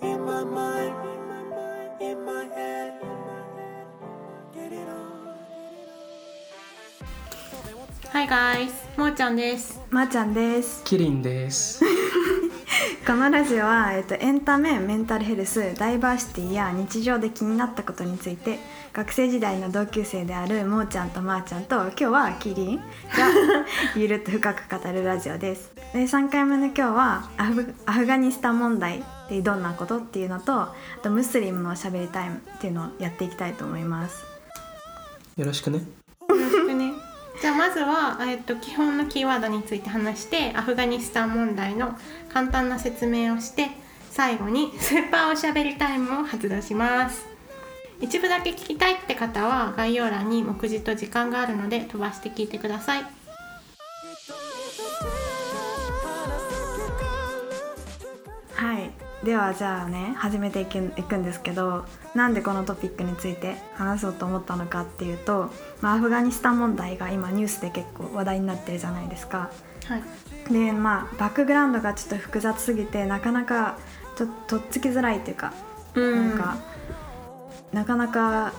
In my mind, in my head, get it on. Hi guys, もーちゃんです。まー、ちゃんですキリンです。このラジオは、えっと、エンタメメンタルヘルスダイバーシティや日常で気になったことについて学生時代の同級生であるもーちゃんとまーちゃんと今日はキリンが ゆるっと深く語るラジオですで3回目の今日はアフアフガニスタン問題ってどんなことっていうのとあとムスリムのしゃべりタイムっていうのをやっていきたいと思いますよろしくね。よろしくね。じゃあまずは、えっと、基本のキーワードについて話してアフガニスタン問題の簡単な説明をして最後に スーパーおしゃべりタイムを発動します一部だけ聞きたいって方は概要欄に目次と時間があるので飛ばして聞いてくださいではじゃあね始めていくいくんですけどなんでこのトピックについて話そうと思ったのかっていうと、まあ、アフガニスタン問題が今ニュースで結構話題になってるじゃないですか。はいでまあバックグラウンドがちょっと複雑すぎてなかなかちょっととっつきづらいっていうか、うんなんかなかなか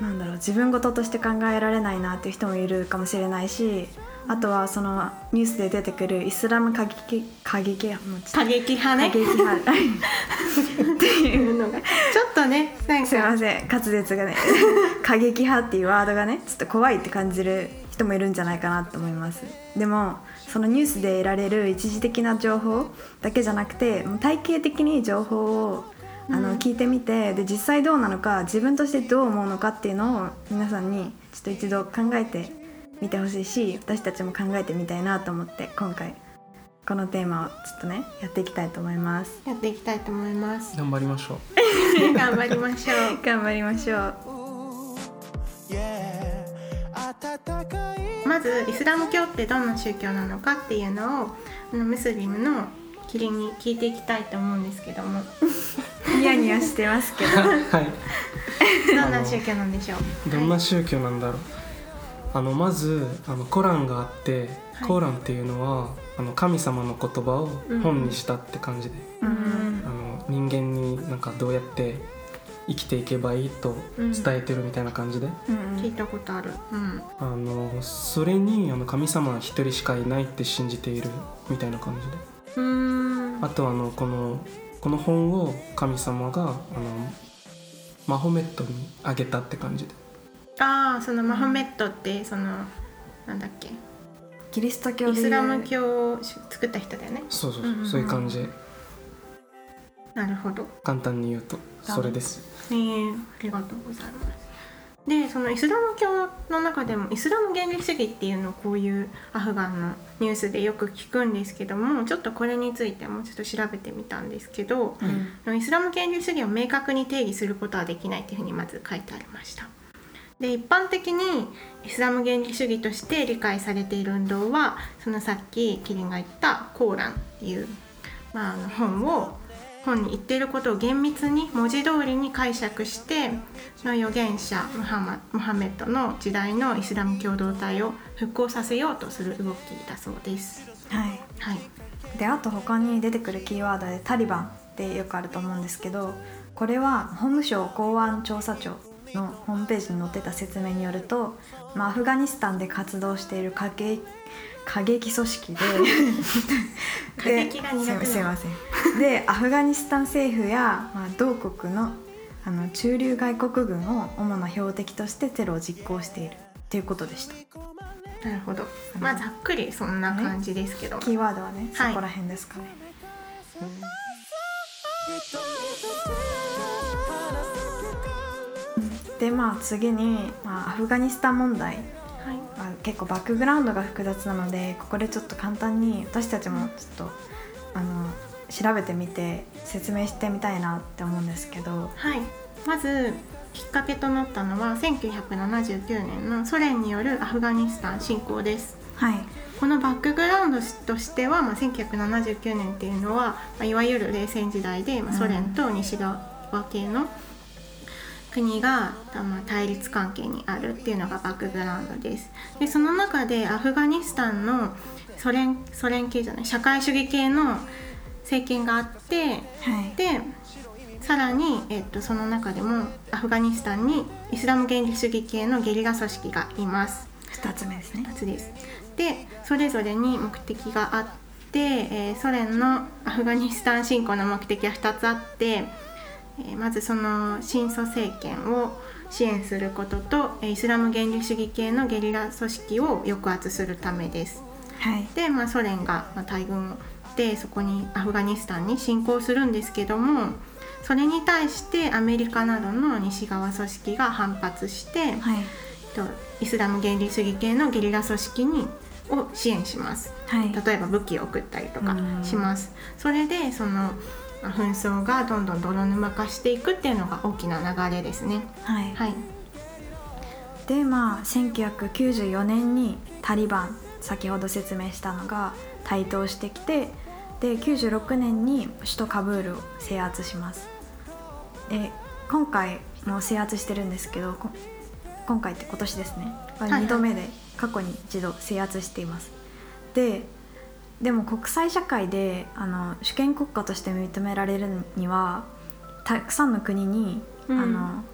なんだろう自分事として考えられないなっていう人もいるかもしれないしあとはそのニュースで出てくるイスラム過激過激もうちょっと過激派ね。過激派。っていうのが。ちょっとねすいまかせん。滑舌がね。過激派っていうワードがねちょっと怖いって感じる人もいるんじゃないかなと思います。でもそのニュースで得られる一時的な情報だけじゃなくて体系的に情報をあの、うん。聞いてみてで実際どうなのか自分としてどう思うのかっていうのを皆さんにちょっと一度考えてみてほしいし私たちも考えてみたいなと思って今回このテーマをちょっとねやっていきたいと思います。やっていきたいと思います。頑張りましょう。頑張りましょう。頑張りましょう。まずイスラム教ってどんな宗教なのかっていうのをあのムスリムのキリンに聞いていきたいと思うんですけども。ニヤニヤしてますけど。はい。どんな宗教なんでしょう。どんな宗教なんだろう。あのまずあのコランがあって、はい。コーランっていうのはあの神様の言葉を本にしたって感じで、ううん。んあの人間になんかどうやって生きていけばいいと伝えてるみたいな感じで、うん聞いたことある。うん。あのそれにあの神様は一人しかいないって信じているみたいな感じで。うーん。あとあのこのこの本を神様があのマホメットにあげたって感じでああそのマホメットってそのなんだっけ。キリスト教イスラム教を作った人だよね。そうそうそう,、うんうんうん。そういう感じ。でなるほど。簡単に言うとそれです。えー、ありがとうございます。でそのイスラム教の中でもイスラム原理主義っていうのをこういうアフガンのニュースでよく聞くんですけどもちょっとこれについてもうちょっと調べてみたんですけど、イスラム原理主義を明確に定義することはできないっていうふうにまず書いてありましたで一般的にイスラム原理主義として理解されている運動はそのさっきキリンが言ったコーランっていう、まあ、あの本を本に言っていることを厳密に文字通りに解釈してその預言者ムハマムハメッドの時代のイスラム共同体を復興させようとする動きだそうです。はいはい、であと他に出てくるキーワードでタリバンってよくあると思うんですけどこれは法務省公安調査庁のホームページに載ってた説明によると、まあ、アフガニスタンで活動している過激過激組織で 過激が苦手なの。ですいませんでアフガニスタン政府や、まあ、同国のあの駐留外国軍を主な標的としてテロを実行している。っていうことでした。なるほど。まあざっくりそんな感じですけど。キーワードはね、はい。そこら辺ですかねでまあ次に、まあ、アフガニスタン問題、はい。まあ、結構バックグラウンドが複雑なのでここでちょっと簡単に私たちもちょっとあの調べてみて説明してみたいなって思うんですけどはい。まずきっかけとなったのは1979年のソ連によるアフガニスタン侵攻です。はいこのバックグラウンドとしては、まあ、1979年っていうのは、まあ、いわゆる冷戦時代で、まあ、ソ連と西側系の国が、まあ、対立関係にあるっていうのがバックグラウンドです。でその中でアフガニスタンのソ連ソ連系じゃない社会主義系の政権があってはい。でさらに、えっと、その中でもアフガニスタンにイスラム原理主義系のゲリラ組織がいます。2つ目ですね。2つです。でそれぞれに目的があって、えーソ連のアフガニスタン侵攻の目的は2つあって、えーまずその新祖政権を支援することとえーイスラム原理主義系のゲリラ組織を抑圧するためです。はい。で、まあ、ソ連がまあ大軍でそこにアフガニスタンに侵攻するんですけどもそれに対してアメリカなどの西側組織が反発して、はい。とイスラム原理主義系のゲリラ組織にを支援します。はい。例えば武器を送ったりとかうん。します。それでそのまあ紛争がどんどん泥沼化していくっていうのが大きな流れですね。はい。はい。でまあ1994年にタリバン先ほど説明したのが台頭してきてで96年に首都カブールを制圧します。で今回も制圧してるんですけどこ今回って今年ですね。いはい。2度目で過去に一度制圧しています。ででも国際社会であの主権国家として認められるにはたくさんの国に、うん。あの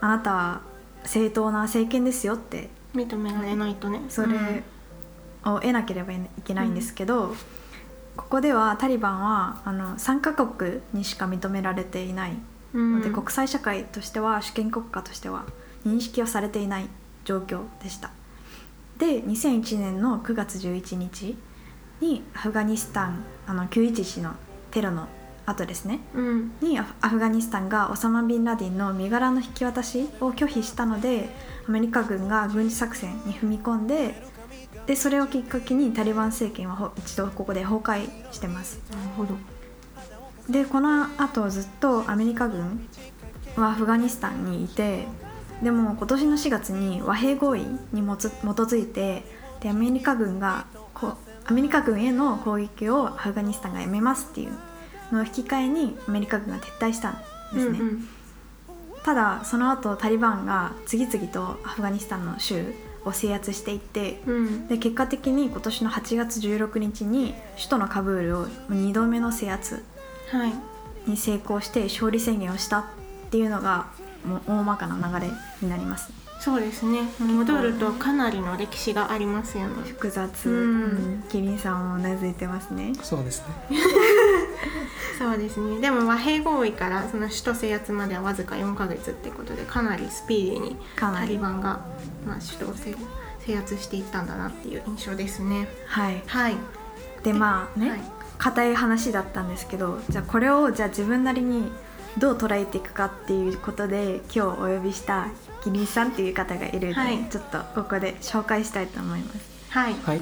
あなたは正当な政権ですよって認められないとね。それを得なければいけないんですけど、ここではタリバンはあの3カ国にしか認められていない。うん。ので、国際社会としては主権国家としては認識をされていない状況でした。で2001年の9月11日にアフガニスタンあの911のテロの後ですね。うん。にアフガニスタンがオサマ・ビンラディンの身柄の引き渡しを拒否したのでアメリカ軍が軍事作戦に踏み込んででそれをきっかけにタリバン政権はほ一度ここで崩壊してます。なるほど。でこの後ずっとアメリカ軍はアフガニスタンにいてでも今年の4月に和平合意にもつ基づいてでアメリカ軍がこうアメリカ軍への攻撃をアフガニスタンがやめますっていうのを引き換えにアメリカ軍が撤退したんですね、うんうん。ただその後タリバンが次々とアフガニスタンの州を制圧していってうん。で結果的に今年の8月16日に首都のカブールを2度目の制圧はい。に成功して勝利宣言をしたっていうのがもう大まかな流れになりますそうですね。戻るとかなりの歴史がありますよね。複雑、うん。うんキリンさんもうなずいてますね。そうですね。そうですね。でも和平合意からその首都制圧まではわずか4ヶ月ってことでかなりスピーディーにタかなり。リバンが、まあ、首都を制制圧していったんだなっていう印象ですね。はい。はい。でまあね、はい。硬い話だったんですけどじゃあこれをじゃあ自分なりにどう捉えていくかっていうことで今日お呼びしたキリンさんっていう方がいるので、はい。ちょっとここで紹介したいと思います。はい。はい。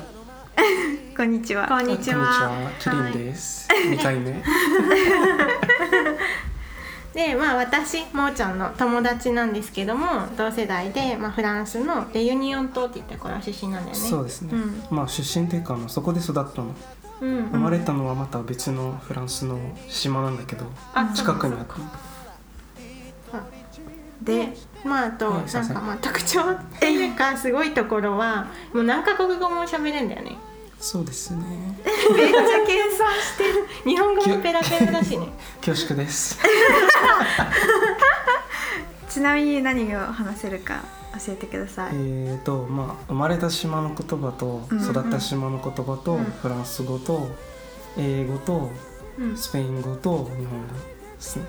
こんにちは。こんにちは。キリンです、二回目。でまあ私もーちゃんの友達なんですけども同世代で、まあ、フランスのレユニオン島っていったこれは出身なんだよね。そうですね、うん。まあ出身っていうかあのそこで育ったの。うんうん。生まれたのはまた別のフランスの島なんだけどあ近くにあったでまああと、なんかまあ特徴っていうかすごいところはもう何カ国語も喋れんだよね。そうですね。めっちゃ謙遜してる。日本語もペラペラだしね。恐縮です。ちなみに何を話せるか教えてください、えーとまあ生まれた島の言葉とうんうん。育った島の言葉とうん。フランス語と英語とうん。スペイン語と日本語ですね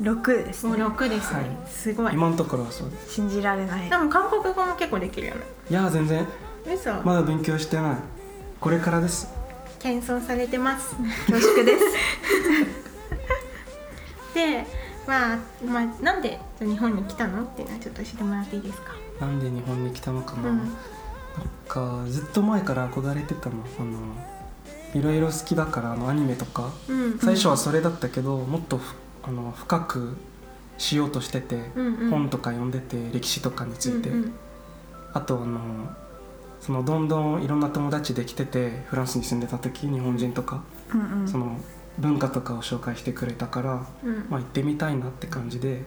6ですもうね6ですね、はい。すごい。今のところはそうです。信じられない。でも韓国語も結構できるよね。いや全然。嘘、まだ勉強してない。これからです。謙遜されてます。恐縮です。で、まあ、まあなんで日本に来たの？っていうのはちょっと教えてもらっていいですか？なんで日本に来たのかな、うん。なんかずっと前から憧れてたの。あのいろいろ好きだからあのアニメとか。うん。最初はそれだったけど、もっとふあの深くしようとしてて、うんうん。本とか読んでて歴史とかについて、うんうん。あとあのそのどんどんいろんな友達できててフランスに住んでた時日本人とか、うんうん。その文化とかを紹介してくれたから、うん。まあ、行ってみたいなって感じで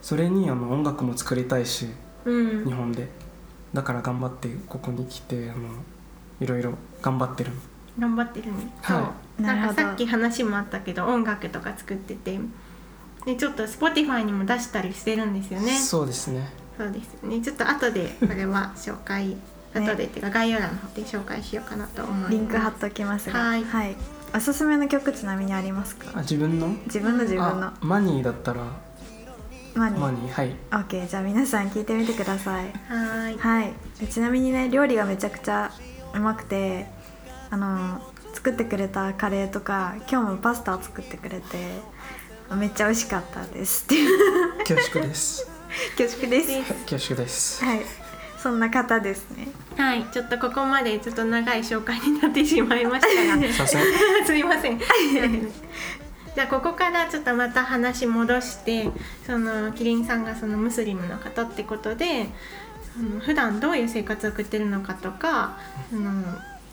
それにあの音楽も作りたいしうん。日本で。だから頑張ってここに来てあのいろいろ頑張ってるの。頑張ってるね、はいなんかさっき話もあったけど音楽とか作ってて。でちょっと Spotify にも出したりしてるんですよね。そうですね。そうですね。ちょっと後でこれは紹介 後でっていうか概要欄の方で紹介しようかなと思います。リンク貼っておきますが。はい。おすすめの曲ちなみにありますか？あ自分の？自分の自分の。あマニーだったら。マニマニーはい。OK じゃあ皆さん聞いてみてください。はーい。はい。でちなみにね料理がめちゃくちゃうまくてあの作ってくれたカレーとか今日もパスタを作ってくれてめっちゃ美味しかったですっていう。恐縮です。恐縮です。恐縮です。はい。そんな方ですね。はい、ちょっとここまでちょっと長い紹介になってしまいましたが。させん。すみません。じゃあここからちょっとまた話戻してそのキリンさんがそのムスリムの方ってことでその普段どういう生活を送ってるのかとかその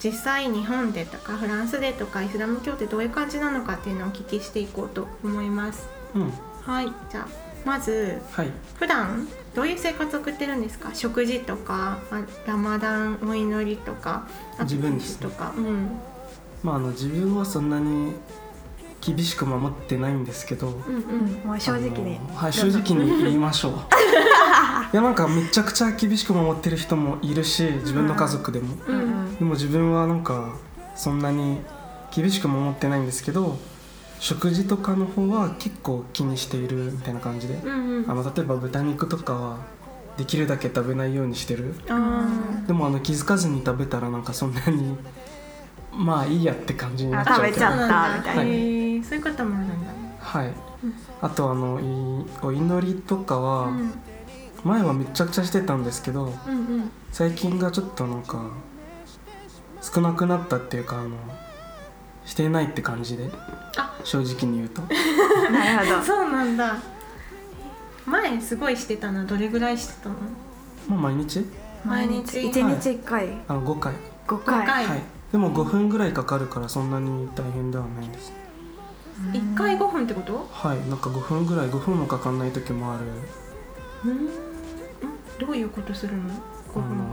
実際日本でとかフランスでとかイスラム教ってどういう感じなのかっていうのをお聞きしていこうと思います。うん。はい、じゃあまずはい。普段どういう生活を送ってるんですか？食事とかあラマダンお祈りとか自分ですね。とか、うん。まああの自分はそんなに厳しく守ってないんですけどうんううん。んもう正直に。はい正直に言いましょう。いやなんかめちゃくちゃ厳しく守ってる人もいるし自分の家族でも、ううんんでも自分はなんかそんなに厳しく守ってないんですけど食事とかの方は結構気にしているみたいな感じで、うんうん。あの例えば豚肉とかはできるだけ食べないようにしてる。あでもあの気づかずに食べたらなんかそんなに まあいいやって感じになっちゃう。けどあ食べちゃったみたいな。へーそういうこともあるんだね。はい。うん。あとあのいお祈りとかは、うん。前はめちゃくちゃしてたんですけどうんうん。最近がちょっとなんか少なくなったっていうかあのしていないって感じであ。正直に言うと。なるほど。そうなんだ。前すごいしてたのどれぐらいしてたの？もう毎日？毎日。一日一回。あの5回。五回。5回。はい。でも5分ぐらいかかるからそんなに大変ではないです。1回5分ってこと？はい。なんか5分ぐらい5分もかかんない時もある。うんん。どういうことするの？5あ分間の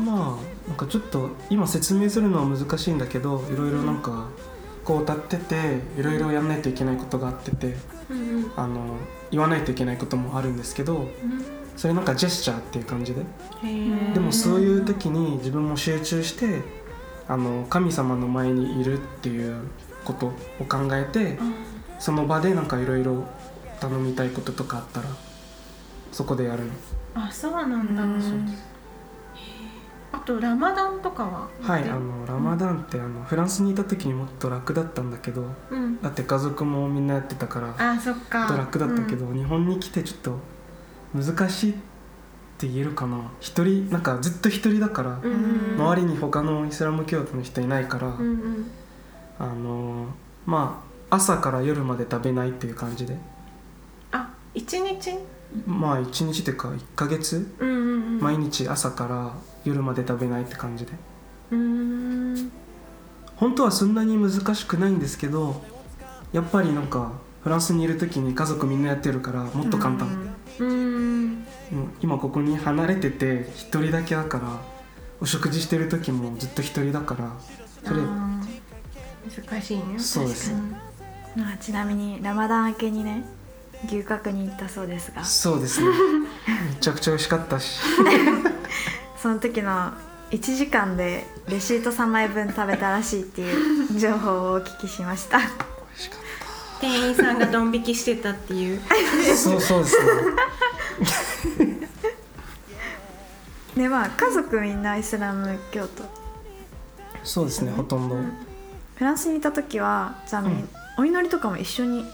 まあなんかちょっと今説明するのは難しいんだけどいろいろなんかこう歌ってていろいろやんないといけないことがあっててうんうん。あの言わないといけないこともあるんですけどそれなんかジェスチャーっていう感じで。でもそういう時に自分も集中してあの神様の前にいるっていうことを考えてその場でなんかいろいろ頼みたいこととかあったらそこでやるの。ああそうなんだ。うんそうあとラマダンとかははいあのラマダンってあのフランスにいた時にもっと楽だったんだけどうん。だって家族もみんなやってたからあそっか。と楽だったけど、日本に来てちょっと難しいって言えるかな。一人なんかずっと一人だから、うんうん周りに他のイスラム教徒の人いないから、うんうん。あのまあ朝から夜まで食べないっていう感じで。あ一日？まあ1日というか1ヶ月、うんうんうん。毎日朝から夜まで食べないって感じで。うーん。本当はそんなに難しくないんですけどやっぱりなんかフランスにいる時に家族みんなやってるからもっと簡単、うーん。もう今ここに離れてて一人だけだからお食事してる時もずっと一人だからそれ難しいね。そうです。あちなみにラマダン明けにね牛角に行ったそうですが。そうですね。めちゃくちゃ美味しかったし その時の1時間でレシート3枚分食べたらしいっていう情報をお聞きしました。美味しかっに店員さんがドン引きしてたっていう。たそうそうですねでまあ家族みんなイスラム教徒。そうですねほとんど。フランスにいた時はじゃあ、うん。お祈りとかも一緒に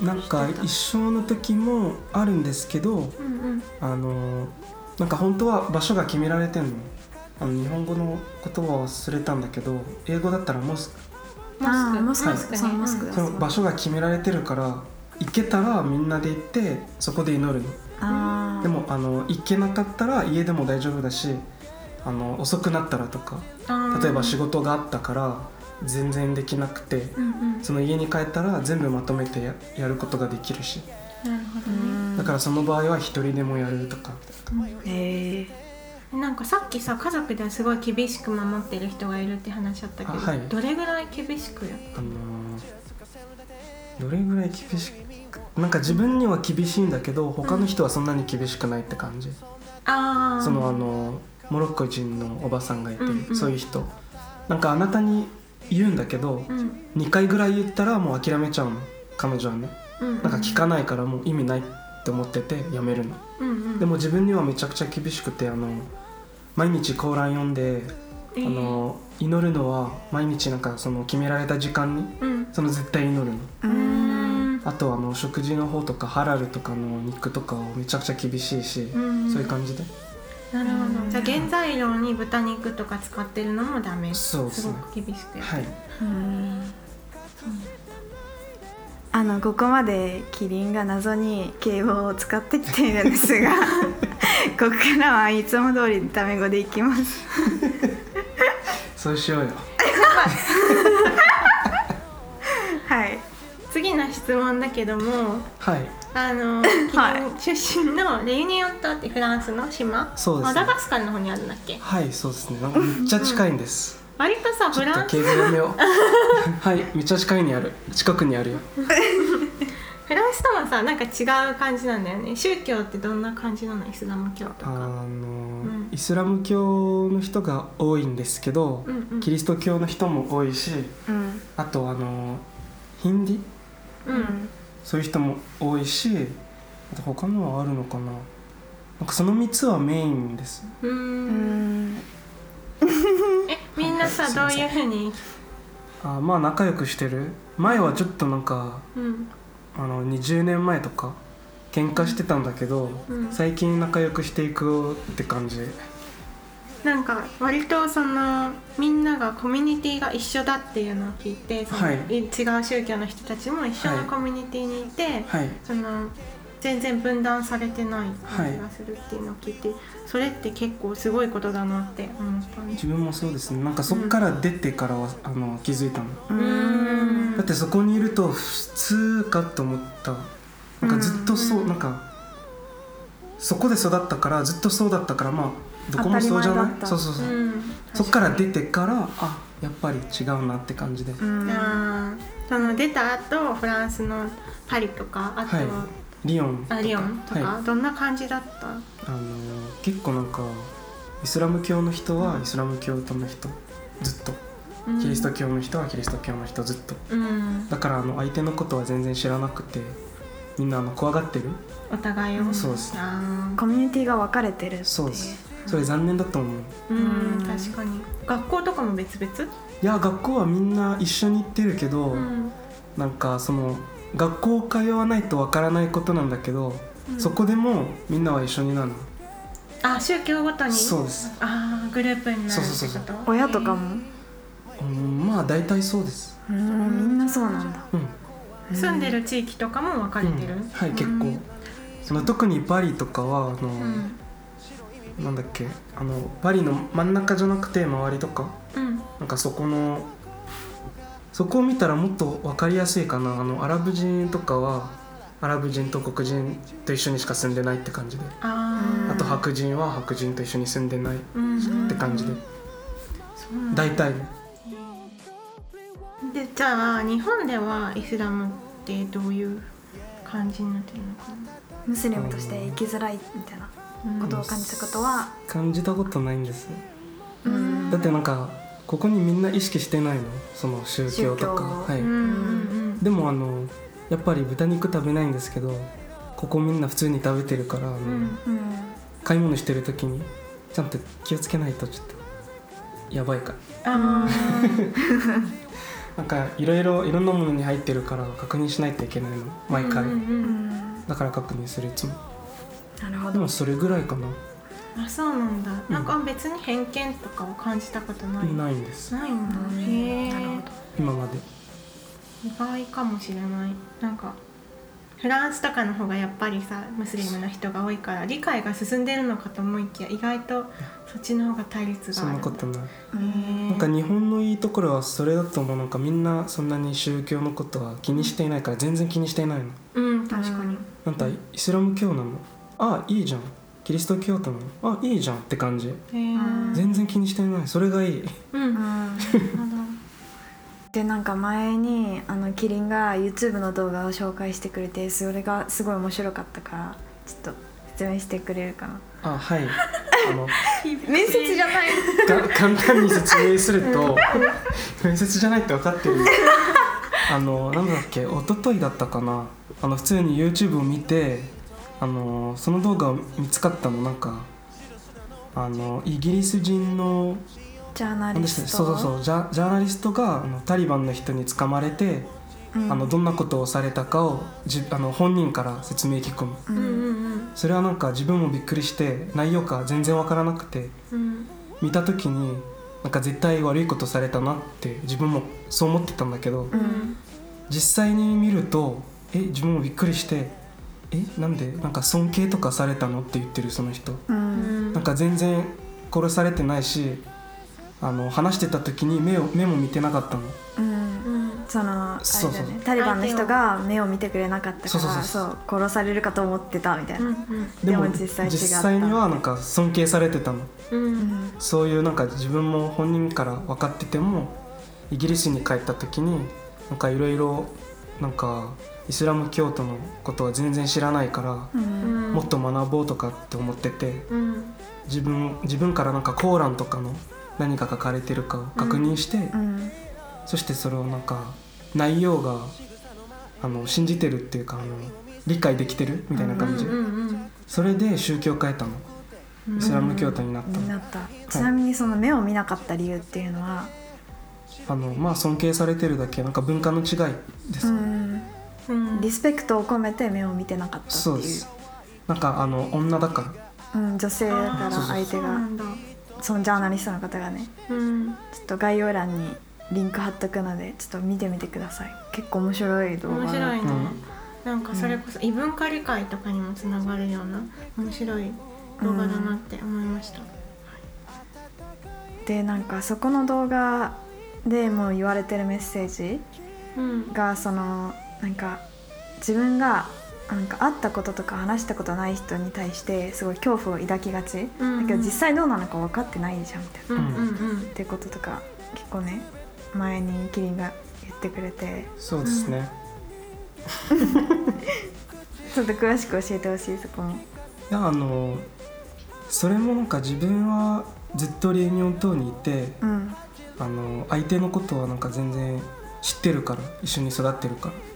なんか一緒の時もあるんですけどうんうん。あのなんか本当は場所が決められてんの？あの日本語の言葉を忘れたんだけど英語だったらモスク。モスク。モスクモスクね。そうモスクだその場所が決められてるから行けたらみんなで行ってそこで祈るの。でもあの行けなかったら家でも大丈夫だしあの遅くなったらとか例えば仕事があったから全然できなくてうんうん。その家に帰ったら全部まとめてややることができるし。なるほどうね。んだからその場合は一人でもやるとか。へえなんかさっきさ家族ですごい厳しく守ってる人がいるって話あったけど、あはい。どれぐらい厳しくやっあのーどれぐらい厳しくなんか自分には厳しいんだけど他の人はそんなに厳しくないって感じ、ああそのあのモロッコ人のおばさんがいて、うんうんそういう人。なんかあなたに言うんだけど、うん。2回ぐらい言ったらもう諦めちゃうの。彼女はね。うんなんか聞かないからもう意味ない。って思っててやめるの。うんうん。でも自分にはめちゃくちゃ厳しくてあの毎日コーラン読んで、えー。あの祈るのは毎日なんかその決められた時間にうん。その絶対祈るの。ううん。んあとあの食事の方とかハラルとかの肉とかをめちゃくちゃ厳しいし、うん。そういう感じで。なるほど。じゃあ原材料に豚肉とか使ってるのもダメ。そうですね。すごく厳しくやはい。うんあのここまでキリンが謎に敬語を使ってきているんですが ここからはいつも通りタメ語でいきます。そうしようよ。はい。次の質問だけどもはい。あのはい。キリン出身のレユニオン島ってフランスの島？そうですね。マダガスカルの方にあるんだっけ？はいそうですね。なんかめっちゃ近いんです割とさフランス。はいめっちゃ近いにある。近くにあるよ。フランスとはさなんか違う感じなんだよね。宗教ってどんな感じなの？イスラム教とあかの、ん。イスラム教の人が多いんですけど、うんうん。キリスト教の人も多いしうん。あとあのヒンディ？うん。そういう人も多いしあと他のはあるのかな。なんかその3つはメインです。うんみんなさはいどういうふうに？あまあ仲良くしてる。前はちょっとなんかうん。あの20年前とか喧嘩してたんだけど、うん。最近仲良くしていくって感じ。なんか割とそのみんながコミュニティが一緒だっていうのを聞いてはい。違う宗教の人たちも一緒はい。のコミュニティにいて、はい。その全然分断されてない感じがするっていうのを聞いて、それって結構すごいことだなって思ったんです自分もそうです。ねなんかそっから出てからは、あの気づいたの。ううん。だってそこにいると普通かと思った。なんかずっとそう、うん。なんかそこで育ったからずっとそうだったからまあどこもそうじゃない？そうそうそう、うん。そっから出てからあやっぱり違うなって感じで、うん。その出た後フランスのパリとかあと、はいリヨンとか。あリヨンとか、はい。どんな感じだった？あの結構なんかイスラム教の人はイスラム教徒の人ずっと。うん。キリスト教の人はキリスト教の人ずっと。うん。だからあの相手のことは全然知らなくてみんなあの怖がってる。お互いを？そうです。コミュニティが分かれてるってそうです。それ残念だと思う。うんうん。確かに。学校とかも別々？いや学校はみんな一緒に行ってるけど、うん。なんかその学校通わないとわからないことなんだけど、うん。そこでもみんなは一緒になるの。あ宗教ごとに？そうです、ああグループになるってそうそうそうこと親とかも？うん、まあ大体そうです。うんみんなそうなんだ。うん。住んでる地域とかも分かれてる、うん。はい結構。うん。その特にパリとかはあの、うん。なんだっけ？あのパリの真ん中じゃなくて周りとか。うん。なんかそこのそこを見たらもっと分かりやすいかな。あのアラブ人とかはアラブ人と黒人と一緒にしか住んでないって感じで。あと白人は白人と一緒に住んでないって感じで。そうなんだ。大体。でじゃあ日本ではイスラムってどういう感じになってるのかムスリムとして生きづらいみたいななことを感じたことは？感じたことないんです。うん。だってなんかここにみんな意識してないの？その宗教とか。はい、うん。うんでもあのやっぱり豚肉食べないんですけどここみんな普通に食べてるからうん買い物してる時にちゃんと気をつけないとちょっとやばいか なんかいろいろいろんなものに入ってるから確認しないといけないの？ー毎回、だから確認するいつも。なるほど。でもそれぐらいかなあそうなんだ、ん。なんか別に偏見とかを感じたことない？ないんです。ないんだ。うん。へえなるほど。今まで。意外かもしれない。なんかフランスとかの方がやっぱりさムスリムの人が多いから理解が進んでるのかと思いきや意外とそっちの方が対立そんがある。なことない。なんか日本のいいところはそれだと思うなんかみんなそんなに宗教のことは気にしていないから全然気にしていないの。うん確かに。なんかイスラム教なのあいいじゃんキリスト教徒なのあいいじゃんって感じ。全然気にしてない。それがいい。うん。うんなるほど。でなんか前にあのキリンが YouTube の動画を紹介してくれてそれがすごい面白かったからちょっと説明してくれるかな。あはい。あの面接じゃない。が簡単に説明すると面接じゃないって分かってる。あのなんだっけ一昨日だったかな。あの普通に YouTube を見てあのその動画を見つかったのなんかあのイギリス人のジャーナリストけそうそうそうジャジャーナリストがあのタリバンの人に捕まれて、うん。あのどんなことをされたかをじあの本人から説明聞くの。うんうんうん。それはなんか自分もびっくりして内容か全然わからなくてうん。見た時になんか絶対悪いことされたなって自分もそう思ってたんだけど、うん。実際に見るとえ自分もびっくりしてえなんでなんか尊敬とかされたのって言ってるその人。ううん。んなんか全然殺されてないしあの話してた時に目を目も見てなかったの。うん。うんそのそうそう。ね。タリバンの人が目を見てくれなかったからそうそうそう。そう殺されるかと思ってたみたいな、うんでも実際違ったにはなんか尊敬されてたの。うん。ううんんそういうなんか自分も本人から分かっててもイギリスに帰った時になんかいろいろなんかイスラム教徒のことは全然知らないから、うん。もっと学ぼうとかって思っててうん。自分自分からなんかコーランとかの何が書かれてるかを確認して、うん。そしてそれをなんか内容があの信じてるっていうかあの理解できてる？みたいな感じ、それで宗教変えたの。うん。イスラム教徒になったなったちなみにその目を見なかった。理由っていうのは、あのまあ尊敬されてるだけなんか文化の違い。です、うんうんリスペクトを込めて目を見てなかったっていう。そうです。なんかあの女だから。うん、女性だから相手が。そのジャーナリストの方がね。うん。ちょっと概要欄にリンク貼っとくのでちょっと見てみてください。結構面白い動画面白いね、うん。なんかそれこそ異文化理解とかにもつながるような面白い動画だなって思いました、でなんかそこの動画でもう言われてるメッセージうん。がそのなんか自分がなんか会ったこととか話したことない人に対してすごい恐怖を抱きがち、うんだけど実際どうなのか分かってないじゃんみたいな、うんうんうん。ってこととか結構ね前にキリンが言ってくれて。そうですね、ちょっと詳しく教えてほしいそこも。いやあのそれもなんか自分はずっとレユニオン島にいてうん。あの相手のことはなんか全然知ってるから一緒に育ってるから、うん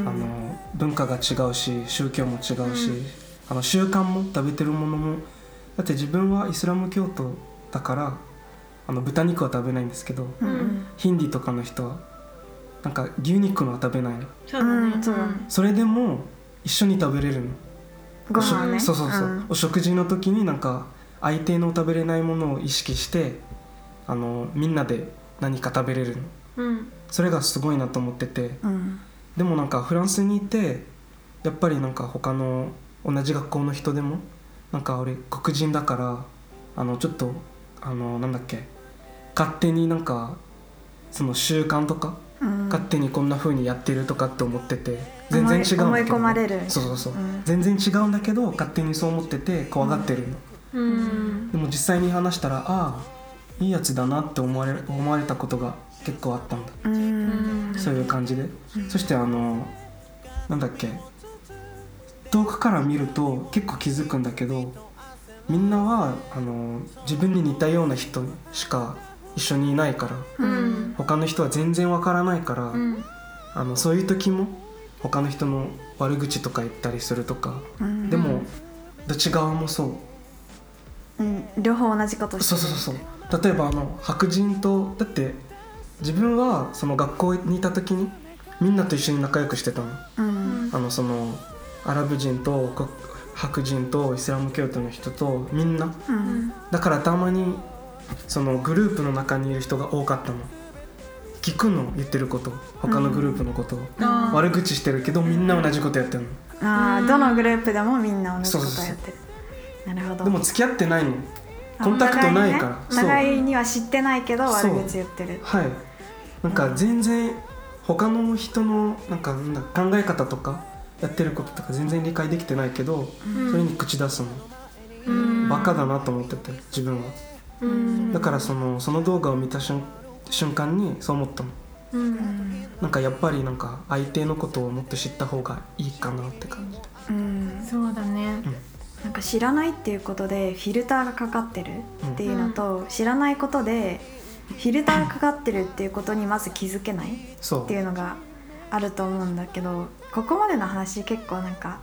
あの文化が違うし宗教も違うし、うん。あの習慣も食べてるものもだって自分はイスラム教徒だからあの豚肉は食べないんですけどヒンディとかの人はなんか牛肉のは食べないの。そうそれでも一緒に食べれるの。ご飯ね。そうそうそう、ん。お食事の時になんか相手の食べれないものを意識してあのみんなで何か食べれるの。うん。それがすごいなと思ってて。うんでもなんかフランスにいてやっぱりなんか他の同じ学校の人でもなんか俺黒人だからあのちょっとあのなんだっけ勝手になんかその習慣とかうん。勝手にこんな風にやってるとかって思ってて全然違うんだけど、思い込まれる。そうそうそう、うん。全然違うんだけど勝手にそう思ってて怖がってるの、うん。でも実際に話したらああいいやつだなって思われ思われたことが結構あったんだ、そういう感じで、そしてあのなんだっけ。遠くから見ると結構気づくんだけどみんなはあの自分に似たような人しか一緒にいないからうん。他の人は全然わからないから、うん。あのそういう時も他の人の悪口とか言ったりするとか、うん。でもどっち側もそう。うん。両方同じことしてる。そうそうそう。例えばあの白人とだって自分はその学校にいた時にみんなと一緒に仲良くしてたの。うん。あのそのアラブ人とこ白人とイスラム教徒の人とみんな。うん。だからたまにそのグループの中にいる人が多かったの。聞くの言ってること。他のグループのことを、悪口してるけどみんな同じことやってるの。あうん。あどのグループでもみんな同じことやってる。なるほど。でも付き合ってないの。あコンタクトないから。ね、お互いには知ってないけど悪口言ってるはい。なんか全然他の人のなんかなんだ考え方とかやってることとか全然理解できてないけど、うん。それに口出すの、うん。バカだなと思ってて自分は。うん。だからそのその動画を見た瞬瞬間にそう思ったの、うん。なんかやっぱりなんか相手のことをもっと知った方がいいかなって感じ。でうん。そうだねなんか知らないっていうことでフィルターがかかってるっていうのと、知らないことでフィルターがかかってるっていうことにまず気づけないっていうのがあると思うんだけどここまでの話結構なんか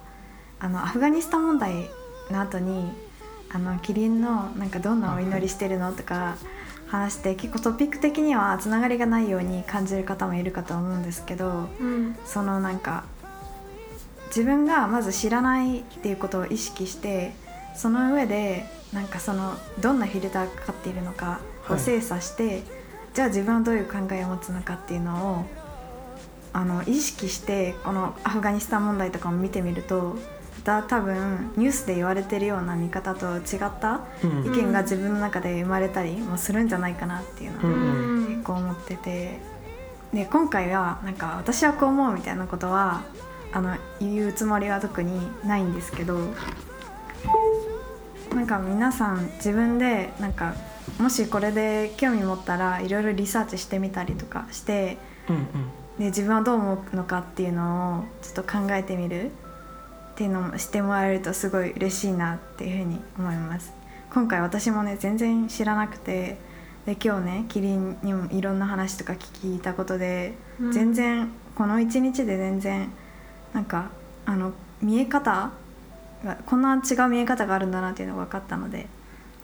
あのアフガニスタン問題の後にあのキリンのなんかどんなお祈りしてるのとか話して結構トピック的にはつながりがないように感じる方もいるかと思うんですけどうん。そのなんか自分がまず知らないっていうことを意識してその上でなんかそのどんなフィルターがかかっているのかをはい。精査して、じゃあ自分はどういう考えを持つのかっていうのをあの意識してこのアフガニスタン問題とかも見てみるとだ多分ニュースで言われてるような見方と違ったうん。意見が自分の中で生まれたりもするんじゃないかなっていうのは結構思ってて。で今回はなんか私はこう思うみたいなことはあの言うつもりは特にないんですけどなんか皆さん自分でなんかもしこれで興味持ったらいろいろリサーチしてみたりとかしてうんうん。で自分はどう思うのかっていうのをちょっと考えてみるっていうのもしてもらえるとすごい嬉しいなっていうふうに思います。今回私もね全然知らなくてで今日ねキリンにもいろんな話とか聞いたことで、うん。全然この1日で全然なんかあの見え方がこんな違う見え方があるんだなっていうのが分かったので。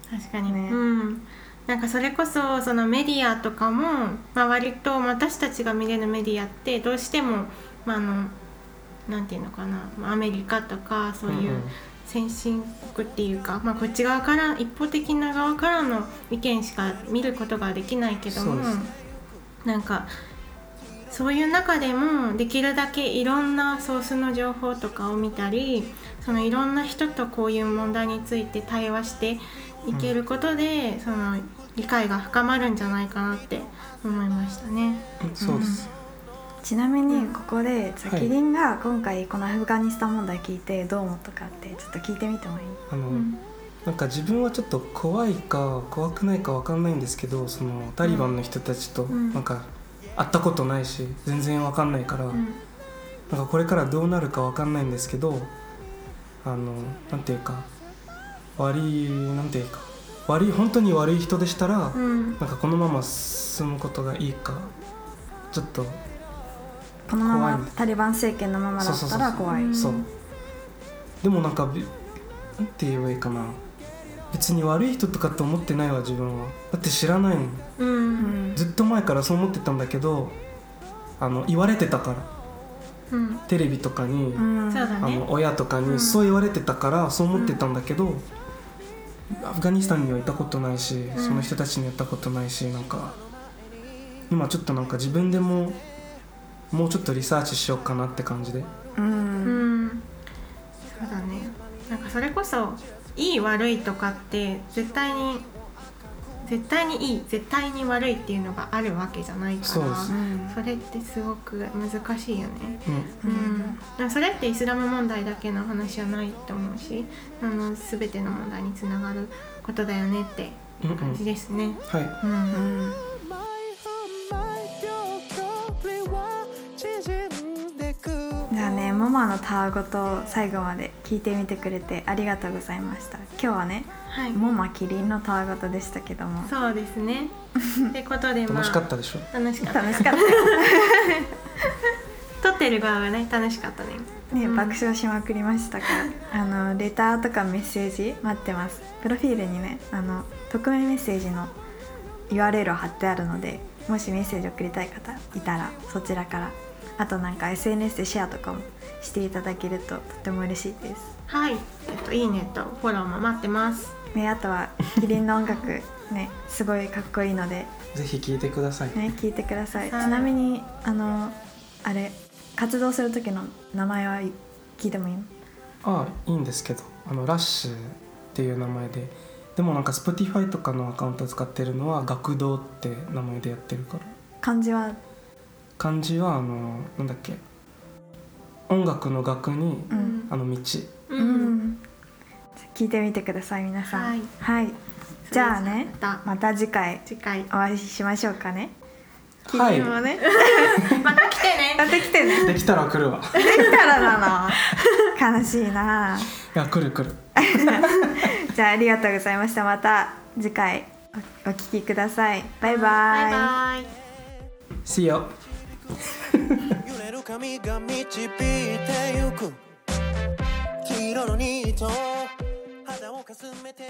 確かに、ね。うん。なんかそれこそそのメディアとかも、まあ、割と私たちが見れるメディアってどうしても、まあ、あのなんていうのかな。まあアメリカとかそういううん先進国っていうか、まあ、こっち側から一方的な側からの意見しか見ることができないけどもなんかそういう中でもできるだけいろんなソースの情報とかを見たりそのいろんな人とこういう問題について対話していけることで、その理解が深まるんじゃないかなって思いましたね。うんそうです、ちなみにここでじゃあはいキリンが今回このアフガニスタン問題聞いてどう思ったかってちょっと聞いてみてもいい？あの、うん。なんか自分はちょっと怖いか怖くないかわかんないんですけどそのタリバンの人たちとうん。なんか会ったことないし全然わかんないから、うん。なんかこれからどうなるかわかんないんですけどあのなんていうか悪いなんていうか悪い本当に悪い人でしたら、うん。なんかこのまま進むことがいいかちょっとこのままタリバン政権のままだったら怖いうんそう。でもなんかべなんて言えばいいかな別に悪い人とかって思ってないわ自分は。だって知らないもん。うん。うんずっと前からそう思ってたんだけどあの言われてたから。うん。テレビとかに、うん。そうだね。あの親とかうん。にそう言われてたからそう思ってたんだけど、アフガニスタンには行ったことないし、ん。その人たちに会ったことないしなんか今ちょっとなんか自分でももうちょっとリサーチしようかなって感じで。ううんん。そうだね。なんかそれこそいい悪いとかって絶対に絶対にいい絶対に悪いっていうのがあるわけじゃないからそうですうんそれってすごく難しいよね。うん。うん、それってイスラム問題だけの話じゃないと思うしあの全ての問題につながることだよねってうんうん感じですね。はい。うんうんママのたわごと最後まで聞いてみてくれてありがとうございました。今日はねはい、モマキリンのたわごとでしたけども。そうですね。ってことでまあ楽しかったでしょ？楽しかった。楽しかっ撮ってる側がね楽しかったね。たね、うん。爆笑しまくりましたから。あのレターとかメッセージ待ってます。プロフィールにねあの匿名メッセージの URL を貼ってあるのでもしメッセージ送りたい方いたらそちらからあとなんか SNS でシェアとかもしていただけるととても嬉しいです。はい、えっといいねとフォローも待ってます。ね、あとはキリンの音楽 ねすごいかっこいいので、ぜひ聞いてください、ね、聞いてください。ちはい。なみにあのあれ活動する時の名前は聞いてもいいの？ああいいんですけどあのラッシュっていう名前で。でもなんか Spotify とかのアカウント使ってるのは学童って名前でやってるから。漢字は漢字はあのなんだっけ？音楽の楽にうん。あの道。う、うん聞いてみてください皆さん。はい。じゃあねまた。また次回次回。お会いしましょうかね。キはい。リンもね、また来てね。やってきてね。できたら来るわ。できたらな。の 悲しいな。いや来る来る。じゃあありがとうございました。また次回おお聞きください。バイバイ。バイバイ。See you 揺れる髪が導いてゆく黄色のニート肌をかすめて